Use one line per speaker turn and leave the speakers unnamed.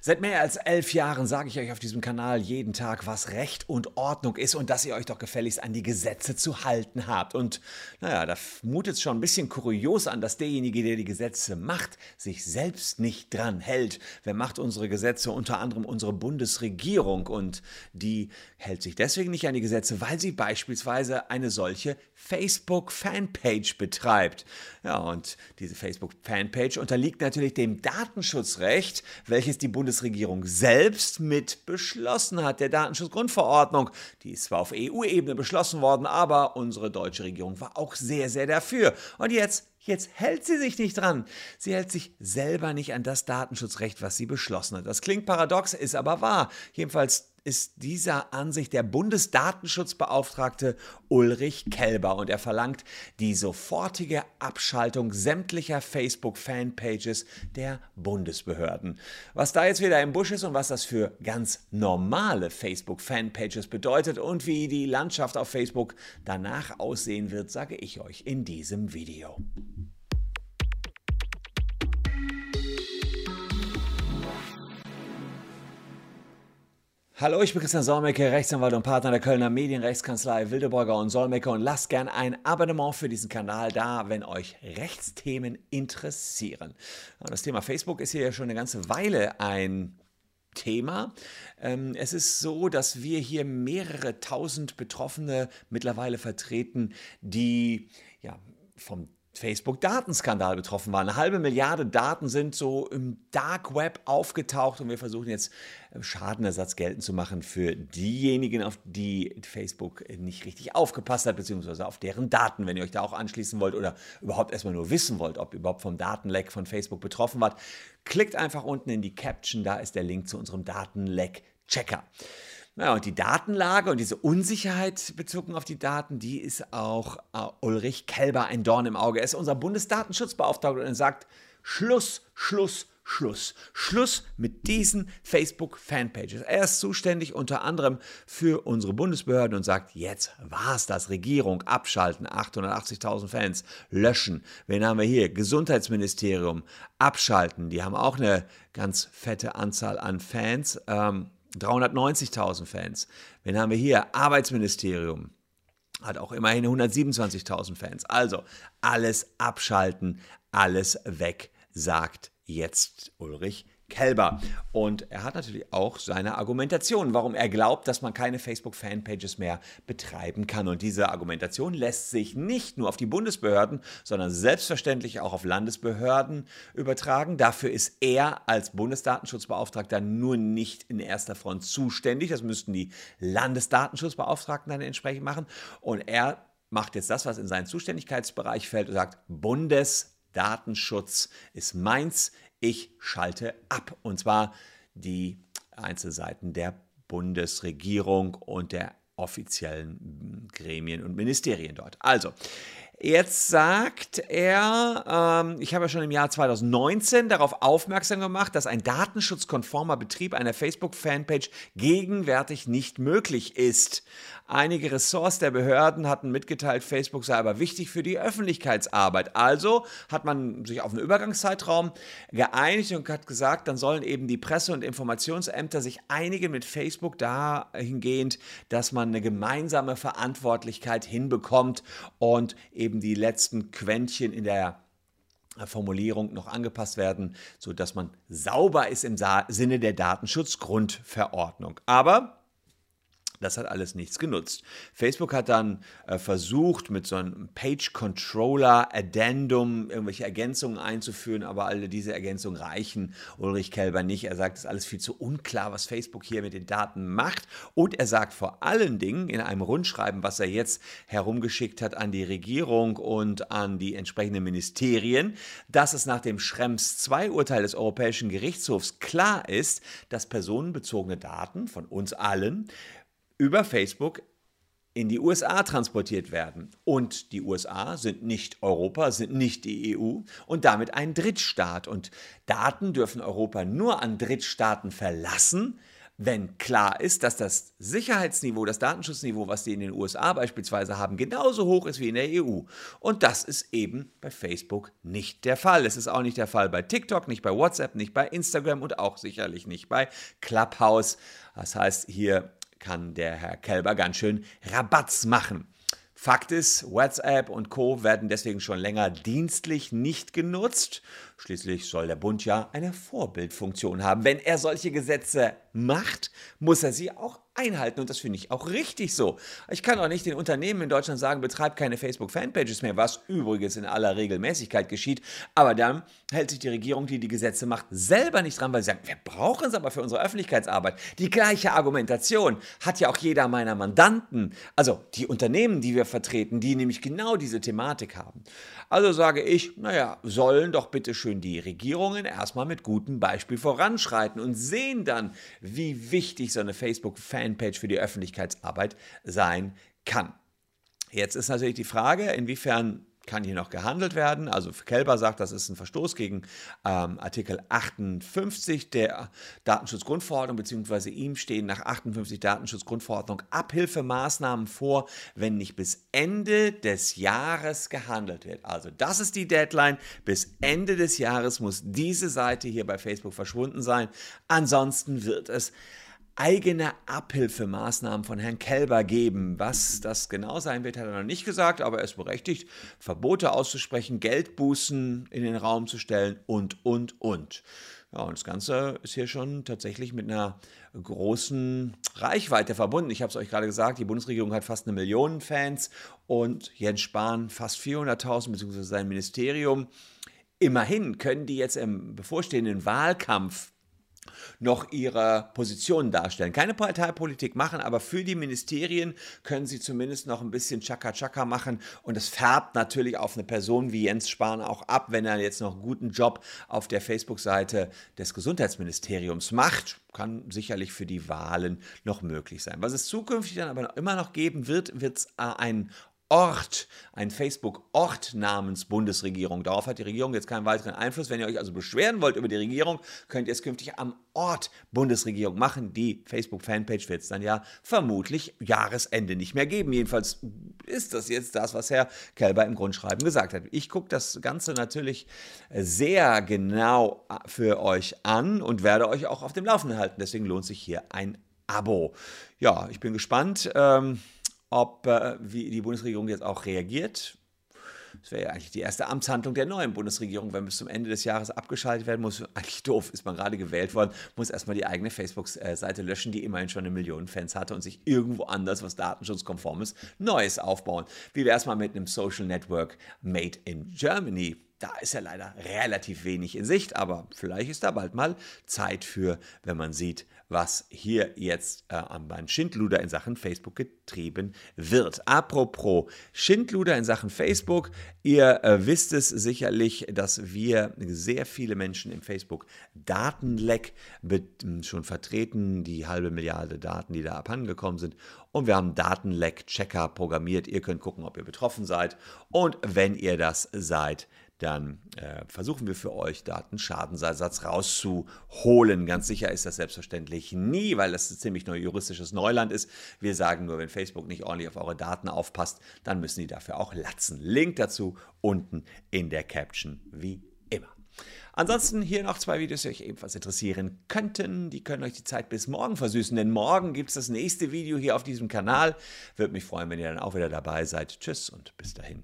Seit mehr als elf Jahren sage ich euch auf diesem Kanal jeden Tag, was Recht und Ordnung ist und dass ihr euch doch gefälligst an die Gesetze zu halten habt. Und naja, da mutet es schon ein bisschen kurios an, dass derjenige, der die Gesetze macht, sich selbst nicht dran hält. Wer macht unsere Gesetze? Unter anderem unsere Bundesregierung. Und die hält sich deswegen nicht an die Gesetze, weil sie beispielsweise eine solche Facebook-Fanpage betreibt. Ja, und diese Facebook-Fanpage unterliegt natürlich dem Datenschutzrecht, welches die Bundesregierung selbst mit beschlossen hat, der Datenschutzgrundverordnung. Die ist zwar auf EU-Ebene beschlossen worden, aber unsere deutsche Regierung war auch sehr, sehr dafür. Und jetzt Jetzt hält sie sich nicht dran. Sie hält sich selber nicht an das Datenschutzrecht, was sie beschlossen hat. Das klingt paradox, ist aber wahr. Jedenfalls ist dieser Ansicht der Bundesdatenschutzbeauftragte Ulrich Kelber und er verlangt die sofortige Abschaltung sämtlicher Facebook-Fanpages der Bundesbehörden. Was da jetzt wieder im Busch ist und was das für ganz normale Facebook-Fanpages bedeutet und wie die Landschaft auf Facebook danach aussehen wird, sage ich euch in diesem Video. Hallo, ich bin Christian Solmecke, Rechtsanwalt und Partner der Kölner Medienrechtskanzlei Wildeborger und Solmecke und lasst gern ein Abonnement für diesen Kanal da, wenn euch Rechtsthemen interessieren. Das Thema Facebook ist hier ja schon eine ganze Weile ein Thema. Ähm, es ist so, dass wir hier mehrere tausend Betroffene mittlerweile vertreten, die ja, vom Facebook-Datenskandal betroffen war. Eine halbe Milliarde Daten sind so im Dark Web aufgetaucht und wir versuchen jetzt äh, Schadenersatz geltend zu machen für diejenigen, auf die Facebook nicht richtig aufgepasst hat, beziehungsweise auf deren Daten, wenn ihr euch da auch anschließen wollt oder überhaupt erstmal nur wissen wollt, ob ihr überhaupt vom Datenleck von Facebook betroffen wart. Klickt einfach unten in die Caption, da ist der Link zu unserem Datenleck-Checker. Ja, und die Datenlage und diese Unsicherheit bezogen auf die Daten, die ist auch uh, Ulrich Kelber ein Dorn im Auge. Er ist unser Bundesdatenschutzbeauftragter und er sagt, Schluss, Schluss, Schluss. Schluss mit diesen Facebook-Fanpages. Er ist zuständig unter anderem für unsere Bundesbehörden und sagt, jetzt war's das. Regierung abschalten, 880.000 Fans löschen. Wen haben wir hier? Gesundheitsministerium abschalten. Die haben auch eine ganz fette Anzahl an Fans. Ähm, 390.000 Fans. Wen haben wir hier? Arbeitsministerium hat auch immerhin 127.000 Fans. Also alles abschalten, alles weg, sagt jetzt Ulrich Kelber. Und er hat natürlich auch seine Argumentation, warum er glaubt, dass man keine Facebook-Fanpages mehr betreiben kann. Und diese Argumentation lässt sich nicht nur auf die Bundesbehörden, sondern selbstverständlich auch auf Landesbehörden übertragen. Dafür ist er als Bundesdatenschutzbeauftragter nur nicht in erster Front zuständig. Das müssten die Landesdatenschutzbeauftragten dann entsprechend machen. Und er macht jetzt das, was in seinen Zuständigkeitsbereich fällt und sagt, Bundesdatenschutz ist meins ich schalte ab. Und zwar die Einzelseiten der Bundesregierung und der offiziellen Gremien und Ministerien dort. Also, Jetzt sagt er, ähm, ich habe ja schon im Jahr 2019 darauf aufmerksam gemacht, dass ein datenschutzkonformer Betrieb einer Facebook-Fanpage gegenwärtig nicht möglich ist. Einige Ressorts der Behörden hatten mitgeteilt, Facebook sei aber wichtig für die Öffentlichkeitsarbeit. Also hat man sich auf einen Übergangszeitraum geeinigt und hat gesagt, dann sollen eben die Presse- und Informationsämter sich einigen mit Facebook dahingehend, dass man eine gemeinsame Verantwortlichkeit hinbekommt und eben die letzten Quäntchen in der Formulierung noch angepasst werden, sodass man sauber ist im Sinne der Datenschutzgrundverordnung. Aber das hat alles nichts genutzt. Facebook hat dann äh, versucht, mit so einem Page Controller Addendum irgendwelche Ergänzungen einzuführen, aber alle diese Ergänzungen reichen Ulrich Kelber nicht. Er sagt, es ist alles viel zu unklar, was Facebook hier mit den Daten macht. Und er sagt vor allen Dingen in einem Rundschreiben, was er jetzt herumgeschickt hat an die Regierung und an die entsprechenden Ministerien, dass es nach dem Schrems II-Urteil des Europäischen Gerichtshofs klar ist, dass personenbezogene Daten von uns allen über Facebook in die USA transportiert werden. Und die USA sind nicht Europa, sind nicht die EU und damit ein Drittstaat. Und Daten dürfen Europa nur an Drittstaaten verlassen, wenn klar ist, dass das Sicherheitsniveau, das Datenschutzniveau, was die in den USA beispielsweise haben, genauso hoch ist wie in der EU. Und das ist eben bei Facebook nicht der Fall. Es ist auch nicht der Fall bei TikTok, nicht bei WhatsApp, nicht bei Instagram und auch sicherlich nicht bei Clubhouse. Das heißt, hier kann der Herr Kelber ganz schön Rabatz machen. Fakt ist, WhatsApp und Co werden deswegen schon länger dienstlich nicht genutzt. Schließlich soll der Bund ja eine Vorbildfunktion haben. Wenn er solche Gesetze macht, muss er sie auch einhalten und das finde ich auch richtig so. Ich kann auch nicht den Unternehmen in Deutschland sagen, betreibt keine Facebook-Fanpages mehr, was übrigens in aller Regelmäßigkeit geschieht, aber dann hält sich die Regierung, die die Gesetze macht, selber nicht dran, weil sie sagen, wir brauchen es aber für unsere Öffentlichkeitsarbeit. Die gleiche Argumentation hat ja auch jeder meiner Mandanten, also die Unternehmen, die wir vertreten, die nämlich genau diese Thematik haben. Also sage ich, naja, sollen doch bitte schön die Regierungen erstmal mit gutem Beispiel voranschreiten und sehen dann, wie wichtig so eine Facebook-Fanpage für die Öffentlichkeitsarbeit sein kann. Jetzt ist natürlich die Frage, inwiefern kann hier noch gehandelt werden. Also Kelber sagt, das ist ein Verstoß gegen ähm, Artikel 58 der Datenschutzgrundverordnung, beziehungsweise ihm stehen nach 58 Datenschutzgrundverordnung Abhilfemaßnahmen vor, wenn nicht bis Ende des Jahres gehandelt wird. Also das ist die Deadline. Bis Ende des Jahres muss diese Seite hier bei Facebook verschwunden sein. Ansonsten wird es eigene Abhilfemaßnahmen von Herrn Kelber geben. Was das genau sein wird, hat er noch nicht gesagt, aber er ist berechtigt, Verbote auszusprechen, Geldbußen in den Raum zu stellen und, und, und. Ja, und das Ganze ist hier schon tatsächlich mit einer großen Reichweite verbunden. Ich habe es euch gerade gesagt, die Bundesregierung hat fast eine Million Fans und Jens Spahn fast 400.000, beziehungsweise sein Ministerium. Immerhin können die jetzt im bevorstehenden Wahlkampf noch ihre Positionen darstellen. Keine Parteipolitik machen, aber für die Ministerien können sie zumindest noch ein bisschen Chaka-Chaka machen und es färbt natürlich auf eine Person wie Jens Spahn auch ab, wenn er jetzt noch einen guten Job auf der Facebook-Seite des Gesundheitsministeriums macht. Kann sicherlich für die Wahlen noch möglich sein. Was es zukünftig dann aber immer noch geben wird, wird es ein Ort, ein Facebook-Ort namens Bundesregierung. Darauf hat die Regierung jetzt keinen weiteren Einfluss. Wenn ihr euch also beschweren wollt über die Regierung, könnt ihr es künftig am Ort Bundesregierung machen. Die Facebook-Fanpage wird es dann ja vermutlich Jahresende nicht mehr geben. Jedenfalls ist das jetzt das, was Herr Kelber im Grundschreiben gesagt hat. Ich gucke das Ganze natürlich sehr genau für euch an und werde euch auch auf dem Laufenden halten. Deswegen lohnt sich hier ein Abo. Ja, ich bin gespannt. Ähm ob äh, wie die Bundesregierung jetzt auch reagiert. Das wäre ja eigentlich die erste Amtshandlung der neuen Bundesregierung, wenn bis zum Ende des Jahres abgeschaltet werden muss. Eigentlich doof, ist man gerade gewählt worden, muss erstmal die eigene Facebook-Seite löschen, die immerhin schon eine Million Fans hatte und sich irgendwo anders, was datenschutzkonform ist, Neues aufbauen. Wie wäre es mal mit einem Social Network Made in Germany? Da ist ja leider relativ wenig in Sicht, aber vielleicht ist da bald mal Zeit für, wenn man sieht, was hier jetzt äh, am Schindluder in Sachen Facebook getrieben wird. Apropos Schindluder in Sachen Facebook, ihr äh, wisst es sicherlich, dass wir sehr viele Menschen im Facebook Datenleck schon vertreten, die halbe Milliarde Daten, die da abhandengekommen sind. Und wir haben Datenleck-Checker programmiert. Ihr könnt gucken, ob ihr betroffen seid. Und wenn ihr das seid, dann äh, versuchen wir für euch Datenschadensersatz rauszuholen. Ganz sicher ist das selbstverständlich nie, weil das ziemlich neu juristisches Neuland ist. Wir sagen nur, wenn Facebook nicht ordentlich auf eure Daten aufpasst, dann müssen die dafür auch latzen. Link dazu unten in der Caption wie immer. Ansonsten hier noch zwei Videos, die euch ebenfalls interessieren könnten. Die können euch die Zeit bis morgen versüßen, denn morgen gibt es das nächste Video hier auf diesem Kanal. Würde mich freuen, wenn ihr dann auch wieder dabei seid. Tschüss und bis dahin.